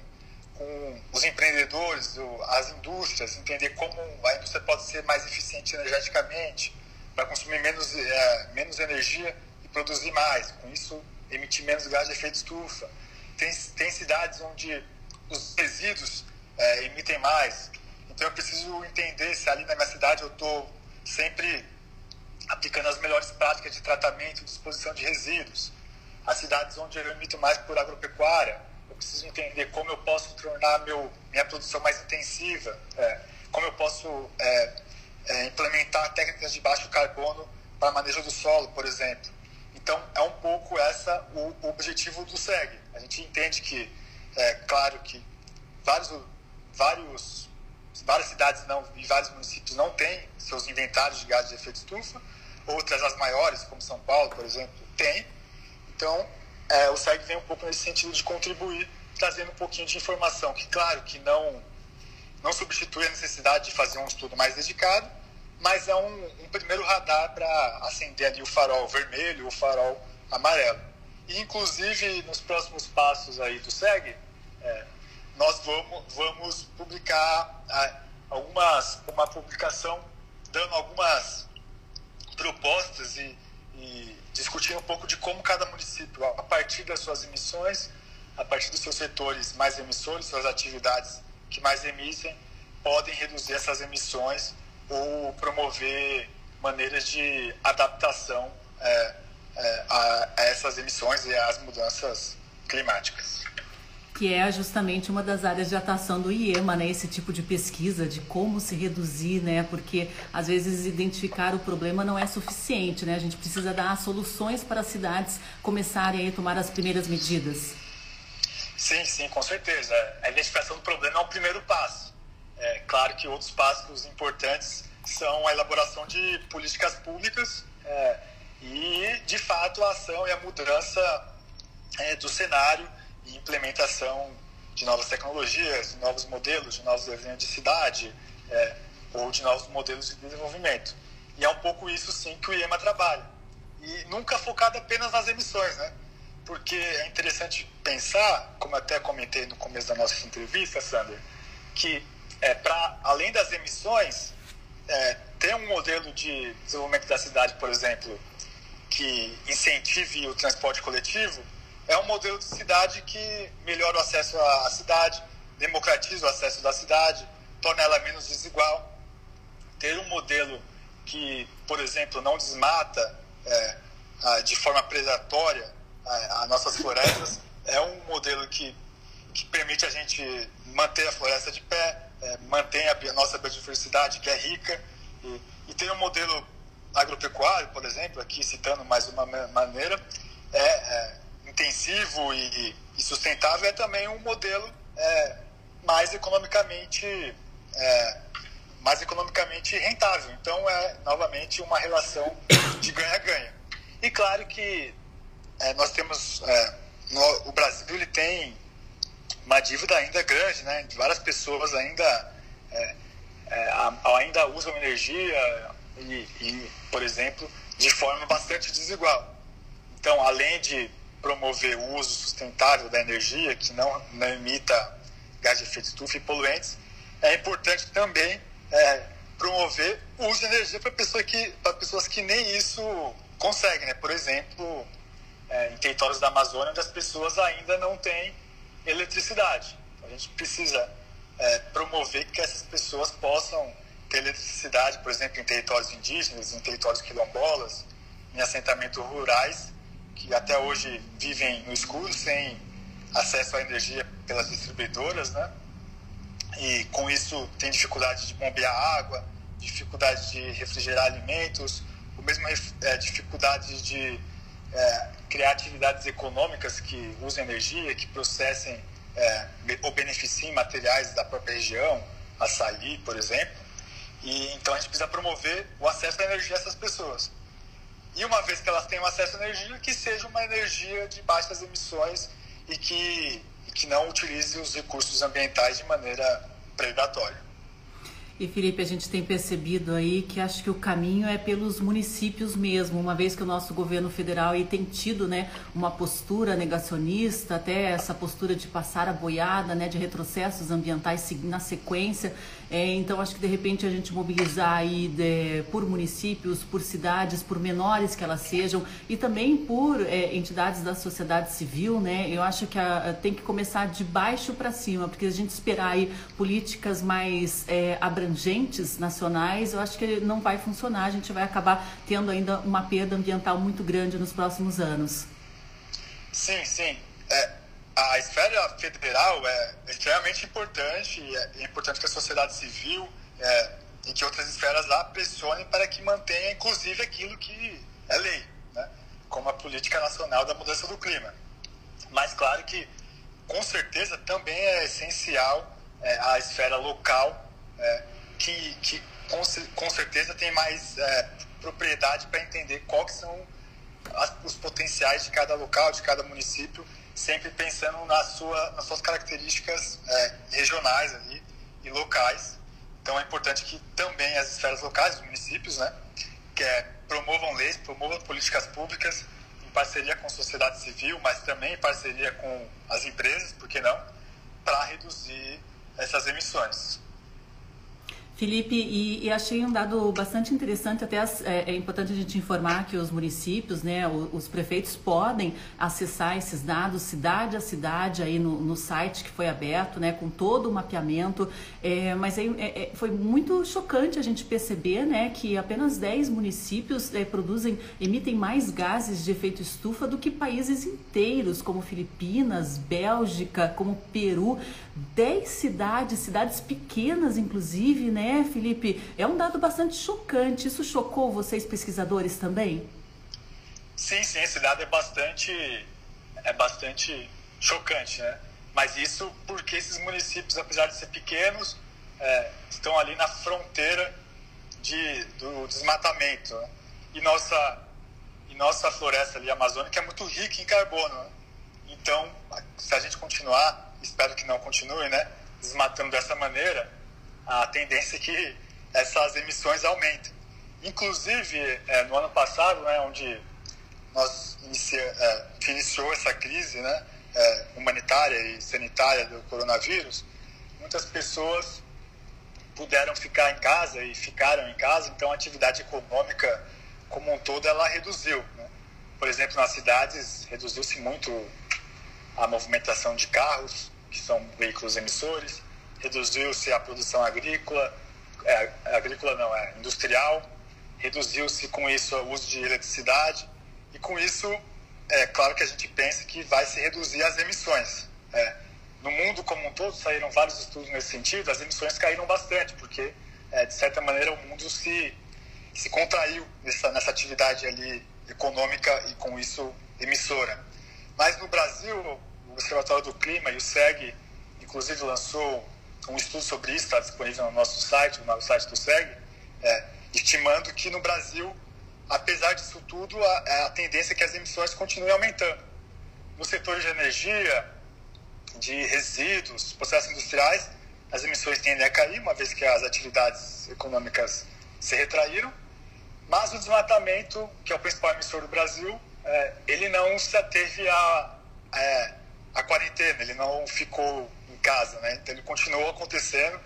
com os empreendedores, as indústrias, entender como a indústria pode ser mais eficiente energeticamente, para consumir menos, é, menos energia e produzir mais. Com isso, emitir menos gás de efeito estufa. Tem, tem cidades onde os resíduos é, emitem mais. Então, eu preciso entender se ali na minha cidade eu estou sempre aplicando as melhores práticas de tratamento e disposição de resíduos. As cidades onde eu emito mais por agropecuária, eu preciso entender como eu posso tornar meu, minha produção mais intensiva, é, como eu posso é, é, implementar técnicas de baixo carbono para manejo do solo, por exemplo. Então, é um pouco essa o, objetivo do SEG. A gente entende que, é claro que vários, vários, várias cidades não, e vários municípios não têm seus inventários de gases de efeito estufa, outras, as maiores, como São Paulo, por exemplo, tem. Então, é, o SEG vem um pouco nesse sentido de contribuir, trazendo um pouquinho de informação, que, claro, que não, não substitui a necessidade de fazer um estudo mais dedicado, mas é um, um primeiro radar para acender ali o farol vermelho, o farol amarelo. E, inclusive, nos próximos passos aí do SEG, é, nós vamos, vamos publicar algumas, uma publicação dando algumas propostas e, e discutir um pouco de como cada município, a partir das suas emissões, a partir dos seus setores mais emissores, suas atividades que mais emitem, podem reduzir essas emissões ou promover maneiras de adaptação é, é, a, a, essas emissões e às mudanças climáticas. que é justamente uma das áreas de atuação do IEMA, né? Esse tipo de pesquisa de como se reduzir, né? Porque às vezes identificar o problema não é suficiente, né? A gente precisa dar soluções para as cidades começarem a tomar as primeiras medidas. Sim, sim, com certeza. A identificação do problema é o primeiro passo. É claro que outros passos importantes são a elaboração de políticas públicas é, e, de fato, a ação e a mudança é, do cenário e implementação de novas tecnologias, de novos modelos, de novos desenhos de cidade é, ou de novos modelos de desenvolvimento. E é um pouco isso, sim, que o IEMA trabalha. E nunca focado apenas nas emissões, né? Porque é interessante pensar, como até comentei no começo da nossa entrevista, Sander, que é, para além das emissões, é, ter um modelo de desenvolvimento da cidade, por exemplo, que incentive o transporte coletivo, é um modelo de cidade que melhora o acesso à cidade, democratiza o acesso da cidade, torna ela menos desigual. Ter um modelo que, por exemplo, não desmata é, de forma predatória as nossas florestas é um modelo que, que permite a gente manter a floresta de pé, é, mantém a nossa biodiversidade, que é rica, e, e tem um modelo agropecuário, por exemplo, aqui citando mais uma maneira, é, é intensivo e, e, sustentável é também um modelo é, mais economicamente é, mais economicamente rentável. Então é novamente uma relação de ganha-ganha. E claro que é, nós temos é, no, o Brasil ele tem uma dívida ainda grande, né? Várias pessoas ainda é, é ainda usam energia e, e, por exemplo, de forma bastante desigual. Então, além de promover o uso sustentável da energia, que não, não emita gás de efeito estufa e poluentes, é importante também é, promover o uso de energia para pessoa que, pessoas que nem isso conseguem. Né? Por exemplo, é, em territórios da Amazônia, onde as pessoas ainda não têm eletricidade. A gente precisa é, promover que essas pessoas possam ter eletricidade, por exemplo, em territórios indígenas, em territórios quilombolas, em assentamentos rurais, que até hoje vivem no escuro, sem acesso à energia pelas distribuidoras, né? E com isso tem dificuldade de bombear água, dificuldade de refrigerar alimentos, ou mesmo é, dificuldade de é, criar atividades econômicas que usem energia, que processem é, ou beneficiem materiais da própria região, açaí, por exemplo. E, então a gente precisa promover o acesso à energia dessas pessoas. E uma vez que elas tenham acesso à energia, que seja uma energia de baixas emissões e que, e que não utilize os recursos ambientais de maneira predatória. E Felipe, a gente tem percebido aí que acho que o caminho é pelos municípios mesmo, uma vez que o nosso governo federal aí tem tido, né, uma postura negacionista, até essa postura de passar a boiada, né, de retrocessos ambientais na sequência. É, então, acho que de repente a gente mobilizar aí de, por municípios, por cidades, por menores que elas sejam, e também por é, entidades da sociedade civil, né? Eu acho que a, a, tem que começar de baixo para cima, porque a gente esperar aí políticas mais é, abrangentes, nacionais, eu acho que não vai funcionar. A gente vai acabar tendo ainda uma perda ambiental muito grande nos próximos anos. Sim, sim. É, a esfera federal é extremamente importante e é importante que a sociedade civil é, e que outras esferas lá pressionem para que mantenha, inclusive, aquilo que é lei, né? como a política nacional da mudança do clima. Mas, claro que, com certeza, também é essencial é, a esfera local, é, que, que com, com, certeza tem mais é, propriedade para entender quais são as, os potenciais de cada local, de cada município sempre pensando na sua, nas suas características é, regionais ali, e locais. Então é importante que também as esferas locais, os municípios, né, que é, promovam leis, promovam políticas públicas em parceria com a sociedade civil, mas também em parceria com as empresas, por que não, para reduzir essas emissões. Felipe, e, e, achei um dado bastante interessante, até as, é, é, importante a gente informar que os municípios, né, os, os, prefeitos podem acessar esses dados cidade a cidade aí no, no site que foi aberto, né, com todo o mapeamento, é, mas é, é foi muito chocante a gente perceber, né, que apenas 10 municípios é, produzem, emitem mais gases de efeito estufa do que países inteiros, como Filipinas, Bélgica, como Peru, 10 cidades, cidades pequenas inclusive, né, Felipe? É um dado bastante chocante. Isso chocou vocês, pesquisadores, também? Sim, sim, esse dado é bastante, é bastante chocante, né? Mas isso porque esses municípios, apesar de ser pequenos, é, estão ali na fronteira de, do desmatamento. Né? E, nossa, e nossa floresta ali amazônica é muito rica em carbono. Né? Então, se a gente continuar, espero que não continue, né? Desmatando dessa maneira, a tendência é que essas emissões aumentem. Inclusive, é, no ano passado, né, onde nós inicia, é, iniciou essa crise né, é, humanitária e sanitária do coronavírus, muitas pessoas puderam ficar em casa e ficaram em casa, então a atividade econômica como um todo ela reduziu. Né? Por exemplo, nas cidades reduziu-se muito a movimentação de carros, que são veículos emissores, reduziu-se a produção agrícola, é, agrícola não, é industrial, reduziu-se com isso o uso de eletricidade e com isso é claro que a gente pensa que vai se reduzir as emissões. É, no mundo como um todo saíram vários estudos nesse sentido, as emissões caíram bastante porque é, de certa maneira o mundo se se contraiu nessa, nessa atividade ali econômica e com isso emissora. Mas no Brasil, Observatório do Clima e o SEG, inclusive lançou um estudo sobre isso está disponível no nosso site, no site do SEG, é, estimando que no Brasil, apesar disso tudo, a, a tendência é que as emissões continuem aumentando. No setor de energia, de resíduos, processos industriais, as emissões tendem a cair, uma vez que as atividades econômicas se retraíram, mas o desmatamento, que é o principal emissor do Brasil, é, ele não se ateve a, é, a quarentena, ele não ficou casa, né? Então ele continuou acontecendo,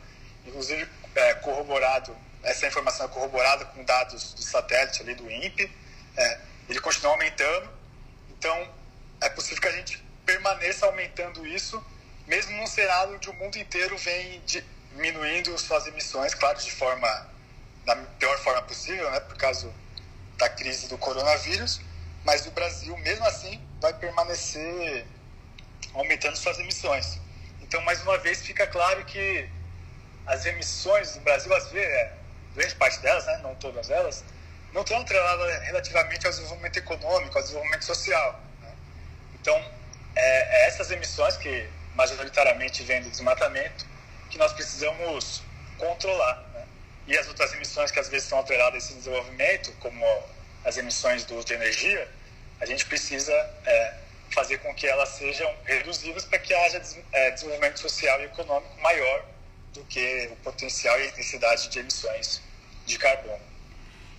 inclusive é, corroborado, essa informação é corroborada com dados do satélite ali do INPE, é, ele continua aumentando, então é possível que a gente permaneça aumentando isso, mesmo num cenário onde o mundo inteiro vem diminuindo suas emissões, claro, de forma, da pior forma possível, né, por causa da crise do coronavírus, mas o Brasil, mesmo assim, vai permanecer aumentando suas emissões. Então, mais uma vez, fica claro que as emissões do Brasil, às vezes, é, grande parte delas, né, não todas elas, não estão atreladas relativamente ao desenvolvimento econômico, ao desenvolvimento social. Né? Então, é, é essas emissões que majoritariamente vêm do desmatamento que nós precisamos controlar. Né? E as outras emissões que às vezes estão atreladas a esse desenvolvimento, como as emissões do uso de energia, a gente precisa é, fazer com que elas sejam reduzidas para que haja é, desenvolvimento social e econômico maior do que o potencial e a intensidade de emissões de carbono.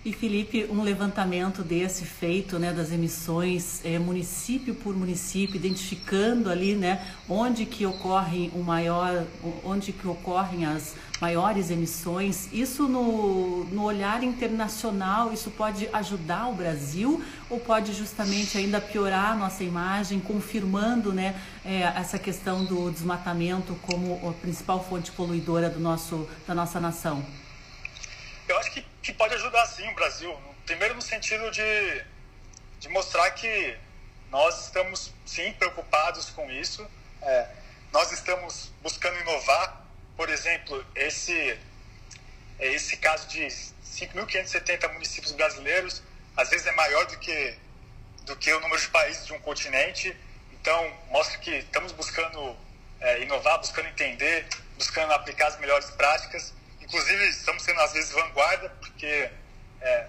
E Felipe, um levantamento desse feito, né, das emissões é, município por município, identificando ali, né, onde que ocorrem o maior, onde que ocorrem as maiores emissões. Isso no, no olhar internacional, isso pode ajudar o Brasil ou pode justamente ainda piorar a nossa imagem, confirmando, né, é, essa questão do desmatamento como a principal fonte poluidora do nosso, da nossa nação? Eu acho que que pode ajudar sim o Brasil. Primeiro no sentido de, de mostrar que nós estamos sim preocupados com isso. É, nós estamos buscando inovar. Por exemplo, esse, esse caso de 5.570 municípios brasileiros, às vezes é maior do que, do que o número de países de um continente. Então, mostra que estamos buscando é, inovar, buscando entender, buscando aplicar as melhores práticas. Inclusive, estamos sendo às vezes vanguarda, porque é,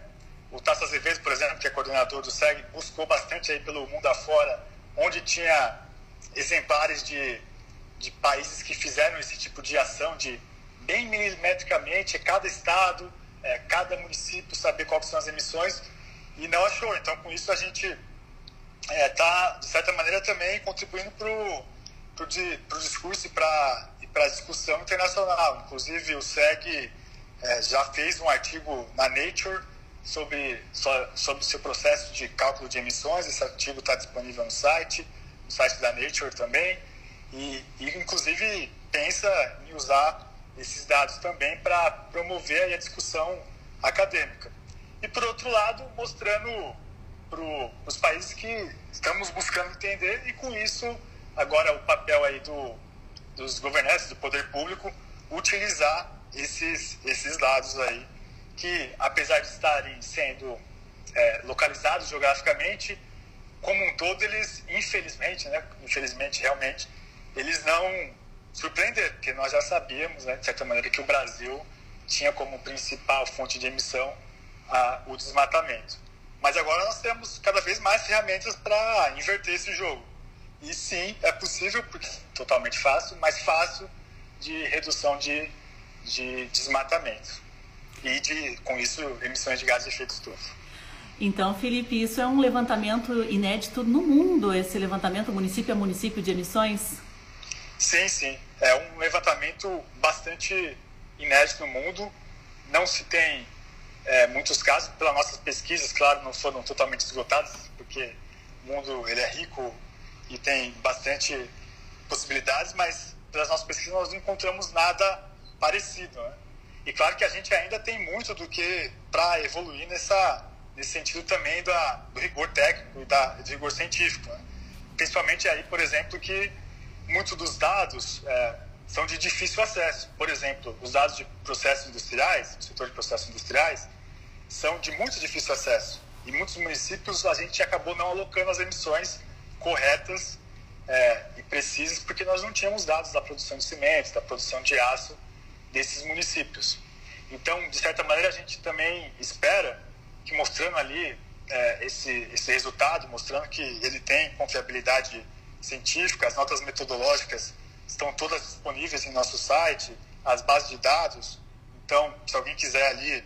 o Tasso Azevedo, por exemplo, que é coordenador do SEG, buscou bastante aí pelo mundo afora, onde tinha exemplares de, de países que fizeram esse tipo de ação, de bem milimetricamente, cada estado, é, cada município saber quais são as emissões, e não achou. Então, com isso, a gente está, é, tá, de certa maneira, também contribuindo para o discurso e para a discussão internacional. Inclusive, o SEG é, já fez um artigo na Nature sobre, sobre o seu processo de cálculo de emissões. Esse artigo está disponível no site, no site da Nature também. E, e inclusive, pensa em usar esses dados também para promover a discussão acadêmica. E, por outro lado, mostrando para os países que estamos buscando entender e, com isso, agora o papel aí do, dos governantes, do poder público, utilizar esses, esses dados aí, que apesar de estarem sendo é, localizados geograficamente, como um todo, eles, infelizmente, né, infelizmente, realmente, eles não surpreenderam, porque nós já sabíamos, né, de certa maneira, que o Brasil tinha como principal fonte de emissão a, o desmatamento. Mas agora nós temos cada vez mais ferramentas para inverter esse jogo. E sim, é possível, porque é totalmente fácil, mas fácil de redução de, de desmatamento. E de, com isso, emissões de gases de efeito estufa. Então, Felipe, isso é um levantamento inédito no mundo, esse levantamento município a município de emissões? Sim, sim. É um levantamento bastante inédito no mundo. Não se tem é, muitos casos, pelas nossas pesquisas, claro, não foram totalmente esgotadas, porque o mundo ele é rico e tem bastante possibilidades, mas pelas nossas pesquisas nós não encontramos nada parecido. Né? E claro que a gente ainda tem muito do que para evoluir nessa, nesse sentido também da, do rigor técnico e da, do rigor científico. Né? Principalmente aí, por exemplo, que muitos dos dados é, são de difícil acesso. Por exemplo, os dados de processos industriais, do setor de processos industriais, são de muito difícil acesso. Em muitos municípios a gente acabou não alocando as emissões corretas é, e precisas porque nós não tínhamos dados da produção de cimento, da produção de aço desses municípios. Então, de certa maneira, a gente também espera que mostrando ali é, esse, esse resultado, mostrando que ele tem confiabilidade científica, as notas metodológicas estão todas disponíveis em nosso site, as bases de dados. Então, se alguém quiser ali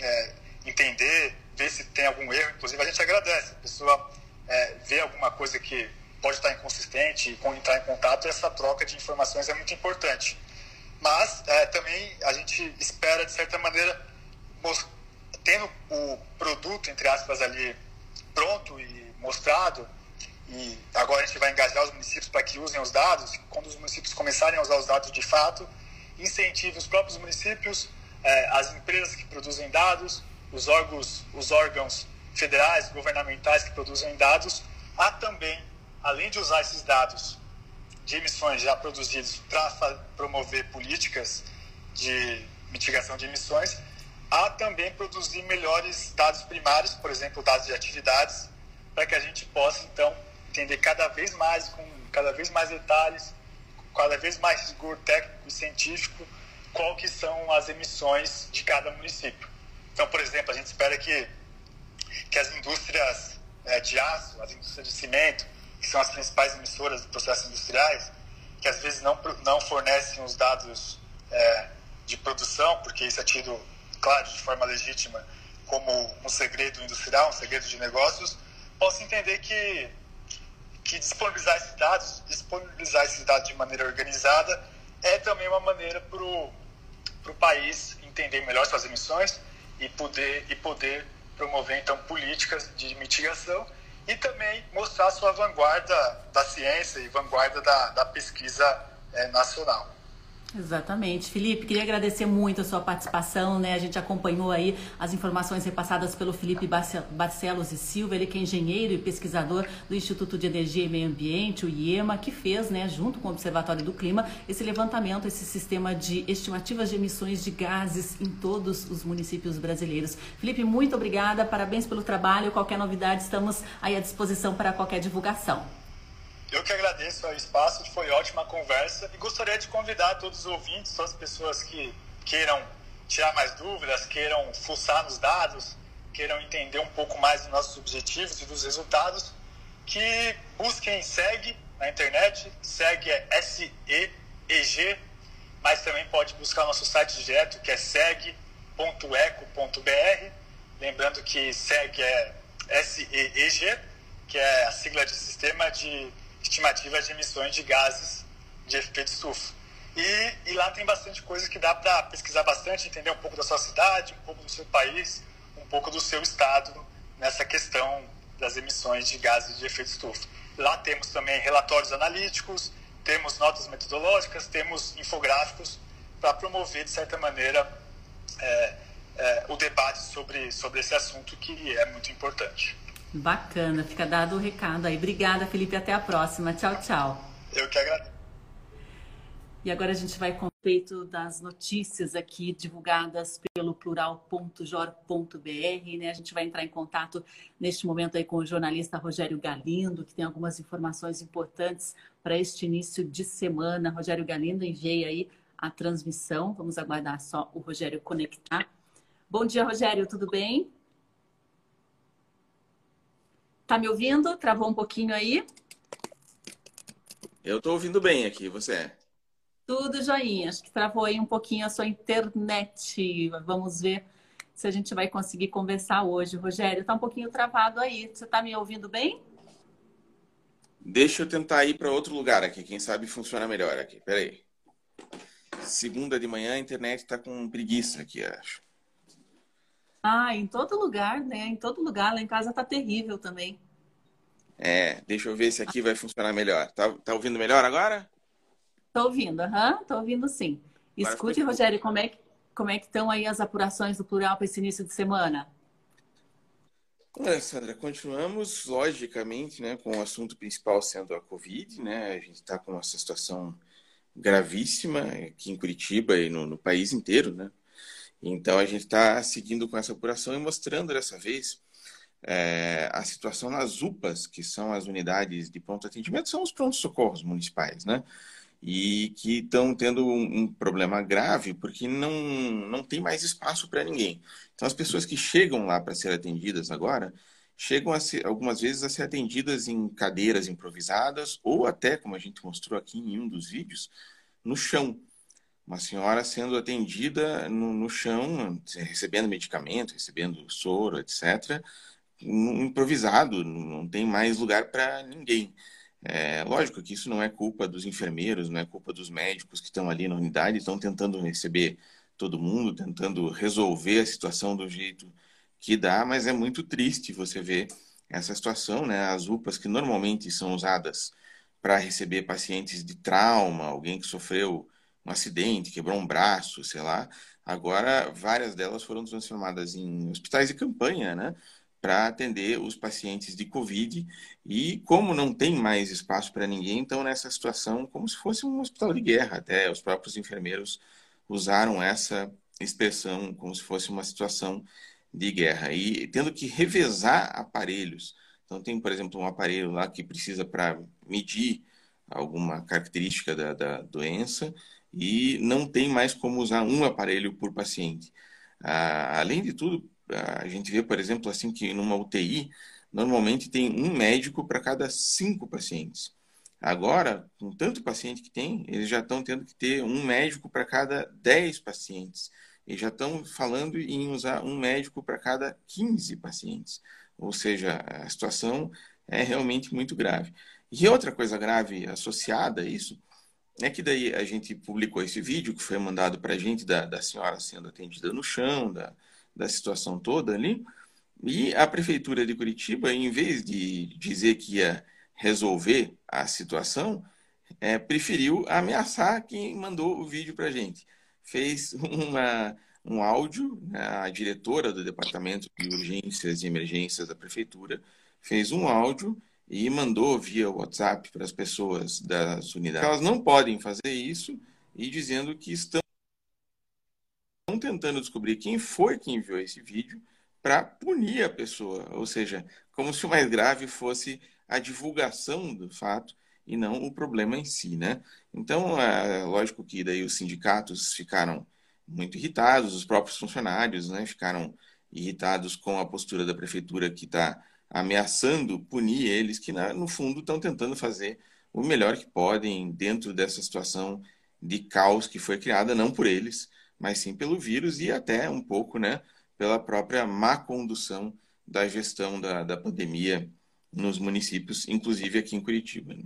é, entender, ver se tem algum erro, inclusive a gente agradece. A pessoa é, vê alguma coisa que pode estar inconsistente e entrar em contato, essa troca de informações é muito importante. Mas é, também a gente espera, de certa maneira, tendo o produto, entre aspas, ali pronto e mostrado, e agora a gente vai engajar os municípios para que usem os dados. Quando os municípios começarem a usar os dados de fato, incentive os próprios municípios, eh, as empresas que produzem dados, os órgãos, os órgãos federais, governamentais que produzem dados, a também, além de usar esses dados de emissões já produzidos para promover políticas de mitigação de emissões, a também produzir melhores dados primários, por exemplo, dados de atividades, para que a gente possa, então, entender cada vez mais, com cada vez mais detalhes, cada vez mais rigor técnico e científico, qual que são as emissões de cada município. Então, por exemplo, a gente espera que, que as indústrias é, de aço, as indústrias de cimento, que são as principais emissoras de processos industriais, que às vezes não, não fornecem os dados é, de produção, porque isso é tido, claro, de forma legítima, como um segredo industrial, um segredo de negócios, possa entender que que disponibilizar esses dados, disponibilizar esses dados de maneira organizada, é também uma maneira para o país entender melhor suas emissões e poder, e poder promover então políticas de mitigação e também mostrar sua vanguarda da ciência e vanguarda da, da pesquisa é, nacional. Exatamente. Felipe, queria agradecer muito a sua participação, né? A gente acompanhou aí as informações repassadas pelo Felipe Barcelos e Silva, ele que é engenheiro e pesquisador do Instituto de Energia e Meio Ambiente, o IEMA, que fez, né, junto com o Observatório do Clima, esse levantamento, esse sistema de estimativas de emissões de gases em todos os municípios brasileiros. Felipe, muito obrigada, parabéns pelo trabalho. Qualquer novidade, estamos aí à disposição para qualquer divulgação. Eu que agradeço o espaço, foi ótima conversa e gostaria de convidar todos os ouvintes, todas as pessoas que queiram tirar mais dúvidas, queiram fuçar nos dados, queiram entender um pouco mais dos nossos objetivos e dos resultados, que busquem SEG na internet, SEG é S-E-E-G, mas também pode buscar nosso site direto, que é seg.eco.br, lembrando que SEG é S-E-E-G, que é a sigla de Sistema de estimativas de emissões de gases de efeito estufa. E, e lá tem bastante coisa que dá para pesquisar bastante, entender um pouco da sua cidade, um pouco do seu país, um pouco do seu estado nessa questão das emissões de gases de efeito estufa. Lá temos também relatórios analíticos, temos notas metodológicas, temos infográficos para promover, de certa maneira, é, é, o debate sobre, sobre esse assunto que é muito importante. Bacana, fica dado o recado aí. Obrigada, Felipe. Até a próxima. Tchau, tchau. Eu que agradeço. E agora a gente vai com respeito das notícias aqui divulgadas pelo plural.jor.br, né? A gente vai entrar em contato neste momento aí com o jornalista Rogério Galindo, que tem algumas informações importantes para este início de semana. Rogério Galindo, enviei aí a transmissão. Vamos aguardar só o Rogério conectar. Bom dia, Rogério, tudo bem? Tá me ouvindo? Travou um pouquinho aí? Eu estou ouvindo bem aqui, você? Tudo joinha. Acho que travou aí um pouquinho a sua internet. Vamos ver se a gente vai conseguir conversar hoje. Rogério, tá um pouquinho travado aí. Você tá me ouvindo bem? Deixa eu tentar ir para outro lugar aqui. Quem sabe funciona melhor aqui. Peraí. Segunda de manhã a internet está com preguiça aqui, acho. Ah, em todo lugar, né? Em todo lugar. Lá em casa tá terrível também. É, deixa eu ver se aqui vai funcionar melhor. Tá, tá ouvindo melhor agora? Tô ouvindo, aham, uhum, tô ouvindo sim. Escute, Rogério, como é, que, como é que estão aí as apurações do plural para esse início de semana? Olha, Sandra, continuamos, logicamente, né, com o assunto principal sendo a Covid, né? A gente está com uma situação gravíssima aqui em Curitiba e no, no país inteiro, né? Então a gente está seguindo com essa apuração e mostrando dessa vez é, a situação nas UPAs, que são as unidades de pronto atendimento, são os prontos socorros municipais, né? e que estão tendo um, um, problema grave porque não, não tem mais espaço para ninguém. Então, as pessoas que chegam lá para ser atendidas agora, chegam ser, algumas vezes a ser atendidas em cadeiras improvisadas ou até, como a gente mostrou aqui em um dos vídeos, no chão. Uma senhora sendo atendida no, no chão, recebendo medicamento, recebendo soro, etc., improvisado, não tem mais lugar para ninguém. É, lógico que isso não é culpa dos enfermeiros, não é culpa dos médicos que estão ali na unidade, estão tentando receber todo mundo, tentando resolver a situação do jeito que dá, mas é muito triste você ver essa situação, né? As UPAs que normalmente são usadas para receber pacientes de trauma, alguém que sofreu um acidente, quebrou um braço, sei lá, agora várias delas foram transformadas em hospitais de campanha, né? para atender os pacientes de Covid. E como não tem mais espaço para ninguém, então nessa situação, como se fosse um hospital de guerra, até os próprios enfermeiros usaram essa expressão como se fosse uma situação de guerra. E tendo que revezar aparelhos. Então, tem, por exemplo, um aparelho lá que precisa para medir alguma característica da, da, doença e não tem mais como usar um aparelho por paciente. Ah, além de tudo, a gente vê, por exemplo, assim que numa UTI, normalmente tem um médico para cada cinco pacientes. Agora, com tanto paciente que tem, eles já estão tendo que ter um médico para cada dez pacientes. E já estão falando em usar um médico para cada 15 pacientes. Ou seja, a situação é realmente muito grave. E outra coisa grave associada a isso é que daí a gente publicou esse vídeo que foi mandado para a gente da, da senhora sendo atendida no chão, da, da situação toda ali. E a prefeitura de Curitiba, em vez de dizer que ia resolver a situação, é, preferiu ameaçar quem mandou o vídeo para a gente. Fez uma, um áudio, né, a diretora do Departamento de Urgências e Emergências da Prefeitura fez um áudio e mandou via WhatsApp para as pessoas das unidades. Elas não podem fazer isso e dizendo que estão tentando descobrir quem foi que enviou esse vídeo para punir a pessoa, ou seja, como se o mais grave fosse a divulgação do fato e não o problema em si, né? Então, é lógico que daí os sindicatos ficaram muito irritados, os próprios funcionários, né, ficaram irritados com a postura da prefeitura que está ameaçando punir eles, que no fundo estão tentando fazer o melhor que podem dentro dessa situação de caos que foi criada não por eles, mas sim pelo vírus e até um pouco né, pela própria má condução da gestão da, da pandemia nos municípios, inclusive aqui em Curitiba. Né?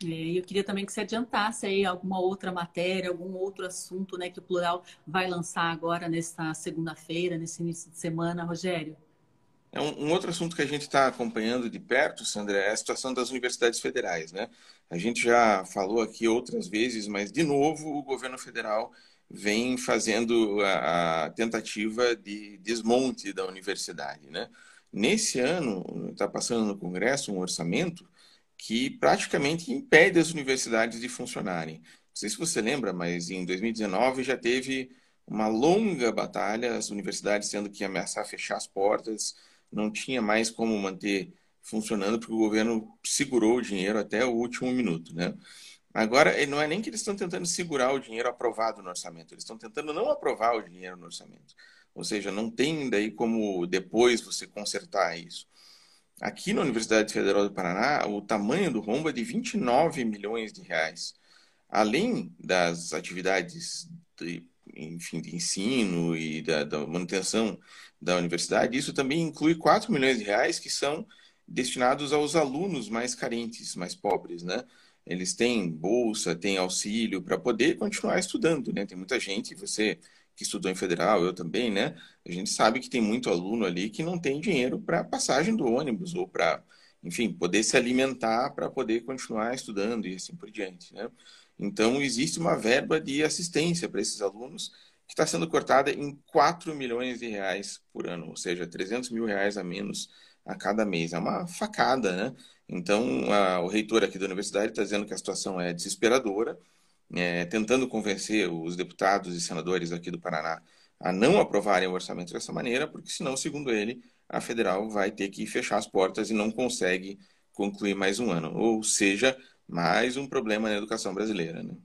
eu queria também que você adiantasse aí alguma outra matéria, algum outro assunto né, que o Plural vai lançar agora nesta segunda-feira, nesse início de semana, Rogério. É um, um, outro assunto que a gente está acompanhando de perto, Sandra, é a situação das universidades federais. Né? A gente já falou aqui outras vezes, mas, de novo, o governo federal vem fazendo a, a tentativa de desmonte da universidade. Né? Nesse ano, está passando no Congresso um orçamento que praticamente impede as universidades de funcionarem. Não sei se você lembra, mas em 2019 já teve uma longa batalha, as universidades tendo que ameaçar fechar as portas, não tinha mais como manter funcionando porque o governo segurou o dinheiro até o último minuto, né? Agora, não é nem que eles estão tentando segurar o dinheiro aprovado no orçamento, eles estão tentando não aprovar o dinheiro no orçamento. Ou seja, não tem daí como depois você consertar isso. Aqui na Universidade Federal do Paraná, o tamanho do rombo é de 29 milhões de reais. Além das atividades de, enfim, de ensino e da, da manutenção da universidade, isso também inclui 4 milhões de reais que são destinados aos alunos mais carentes, mais pobres, né? Eles têm bolsa, têm auxílio para poder continuar estudando, né? Tem muita gente, você que estudou em federal, eu também, né? A gente sabe que tem muito aluno ali que não tem dinheiro para passagem do ônibus ou para, enfim, poder se alimentar para poder continuar estudando e assim por diante, né? Então, existe uma verba de assistência para esses alunos que está sendo cortada em 4 milhões de reais por ano, ou seja, 300 mil reais a menos a cada mês. É uma facada, né? Então, a, o reitor aqui da universidade está dizendo que a situação é desesperadora, é, tentando convencer os deputados e senadores aqui do Paraná a não aprovarem o orçamento dessa maneira, porque senão, segundo ele, a federal vai ter que fechar as portas e não consegue concluir mais um ano. Ou seja, mais um problema na educação brasileira. Né?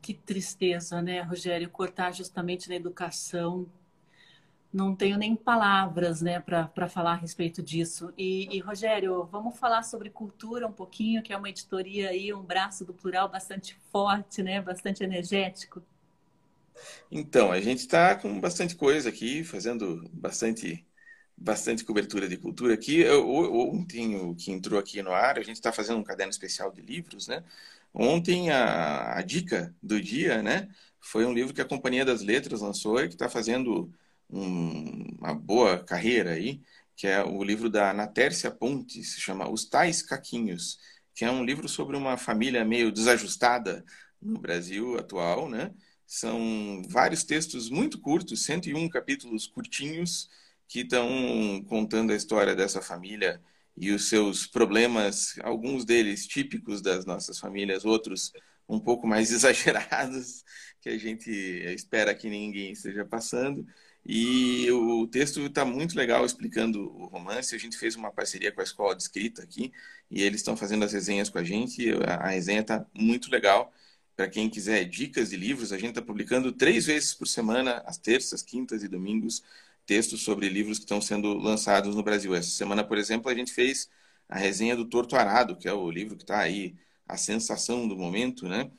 Que tristeza, né, Rogério? Cortar justamente na educação não tenho nem palavras né, para falar a respeito disso. E, e, Rogério, vamos falar sobre cultura um pouquinho, que é uma editoria aí, um braço do plural bastante forte, né, bastante energético. Então, a gente está com bastante coisa aqui, fazendo bastante bastante cobertura de cultura aqui. Eu, ontem, o que entrou aqui no ar, a gente está fazendo um caderno especial de livros, né? Ontem, a, a dica do dia, né? Foi um livro que a Companhia das Letras lançou e que está fazendo um, uma boa carreira aí, que é o livro da Natércia Pontes, se chama Os Tais Caquinhos, que é um livro sobre uma família meio desajustada no Brasil atual, né? São vários textos muito curtos, 101 capítulos curtinhos, que estão contando a história dessa família e os seus problemas, alguns deles típicos das nossas famílias, outros um pouco mais exagerados, que a gente espera que ninguém esteja passando. E o texto está muito legal explicando o romance. A gente fez uma parceria com a Escola de Escrita aqui e eles estão fazendo as resenhas com a gente. A, resenha está muito legal. Para quem quiser dicas de livros, a gente está publicando três vezes por semana, às terças, quintas e domingos, textos sobre livros que estão sendo lançados no Brasil. Essa semana, por exemplo, a gente fez a resenha do Torto Arado, que é o livro que está aí, a sensação do momento, né?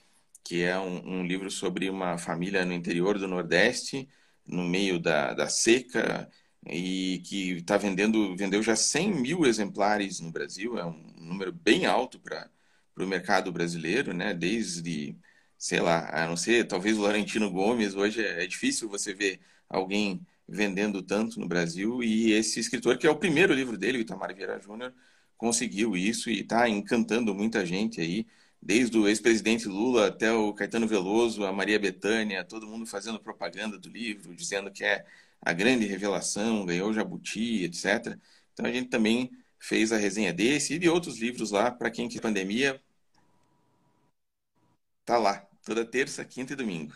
Que é um, um livro sobre uma família no interior do Nordeste no meio da, da seca e que está vendendo, vendeu já 100 mil exemplares no Brasil, é um número bem alto para o mercado brasileiro, né? Desde, sei lá, a não ser talvez o Laurentino Gomes, hoje é, é difícil você ver alguém vendendo tanto no Brasil e esse escritor, que é o primeiro livro dele, o Itamar Vieira Júnior, conseguiu isso e está encantando muita gente aí desde o ex-presidente Lula até o Caetano Veloso, a Maria Bethânia, todo mundo fazendo propaganda do livro, dizendo que é a grande revelação, ganhou Jabuti, etc. Então a gente também fez a resenha desse e de outros livros lá para quem que pandemia tá lá, toda terça, quinta e domingo.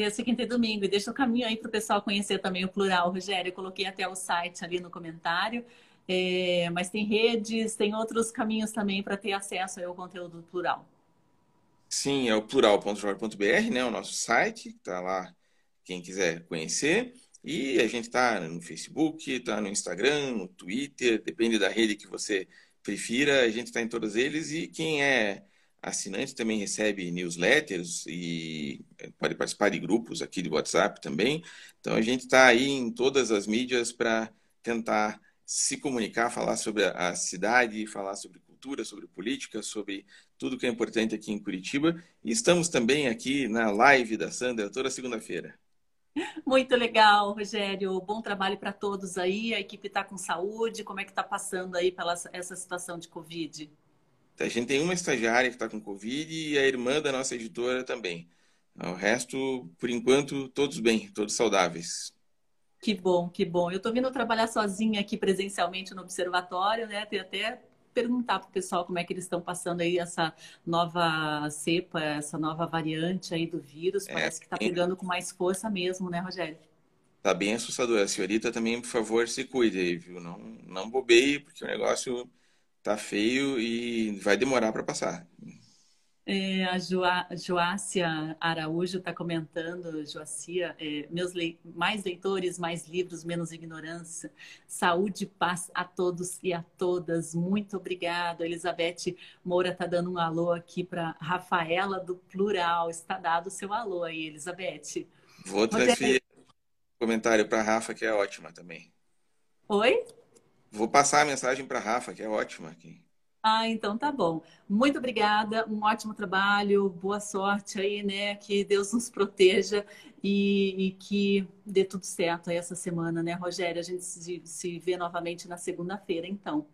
Terça, quinta e domingo. E deixa o caminho aí para o pessoal conhecer também o plural, Rogério. Eu coloquei até o site ali no comentário. É, mas tem redes, tem outros caminhos também para ter acesso ao conteúdo plural. Sim, é o plural.jor.br, né? O nosso site, está lá quem quiser conhecer. E a gente está no Facebook, está no Instagram, no Twitter, depende da rede que você prefira, a gente está em todos eles. E quem é assinante também recebe newsletters e pode participar de grupos aqui de WhatsApp também. Então a gente está aí em todas as mídias para tentar se comunicar, falar sobre a cidade, falar sobre cultura cultura, sobre política, sobre tudo que é importante aqui em Curitiba. E estamos também aqui na live da Sandra toda segunda-feira. Muito legal, Rogério. Bom trabalho para todos aí. A equipe está com saúde. Como é que está passando aí pela essa situação de Covid? A gente tem uma estagiária que está com Covid e a irmã da nossa editora também. O resto, por enquanto, todos bem, todos saudáveis. Que bom, que bom. Eu estou vindo trabalhar sozinha aqui presencialmente no observatório, né? Tem até perguntar para o pessoal como é que eles estão passando aí essa nova cepa, essa nova variante aí do vírus. É, Parece que está pegando com mais força mesmo, né, Rogério? Tá bem assustador. A senhorita também, por favor, se cuide aí, viu? Não, não bobeie, porque o negócio tá feio e vai demorar para passar. É, a Joá, Joácia Araújo está comentando, Joácia, é, meus le... mais leitores, mais livros, menos ignorância. Saúde e paz a todos e a todas. Muito obrigada. Elizabeth Moura está dando um alô aqui para Rafaela do Plural. Está dado o seu alô aí, Elizabeth. Vou transferir Você... comentário para Rafa, que é ótima também. Oi? Vou passar a mensagem para Rafa, que é ótima aqui. Ah, então tá bom. Muito obrigada, um ótimo trabalho, boa sorte aí, né? Que Deus nos proteja e, e que dê tudo certo aí essa semana, né, Rogério? A gente se, se vê novamente na segunda-feira, então.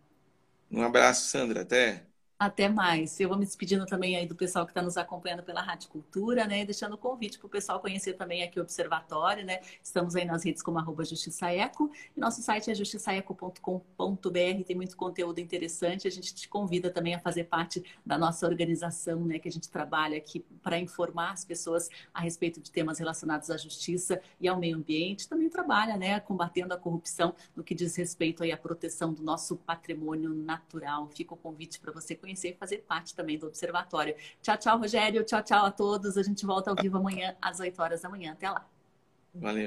Um abraço, Sandra. Até. Até mais. Eu vou me despedindo também aí do pessoal que está nos acompanhando pela Rádio Cultura, né? Deixando o convite para o pessoal conhecer também aqui o Observatório, né? Estamos aí nas redes como arroba Justiçaeco e nosso site é justiçaeco.com.br. Tem muito conteúdo interessante. A gente te convida também a fazer parte da nossa organização, né? Que a gente trabalha aqui para informar as pessoas a respeito de temas relacionados à justiça e ao meio ambiente. Também trabalha, né? Combatendo a corrupção no que diz respeito aí à proteção do nosso patrimônio natural. Fica o convite para você conhecer e fazer parte também do observatório. Tchau, tchau, Rogério. Tchau, tchau a todos. A gente volta ao vivo amanhã às 8 horas da manhã. Até lá. Valeu.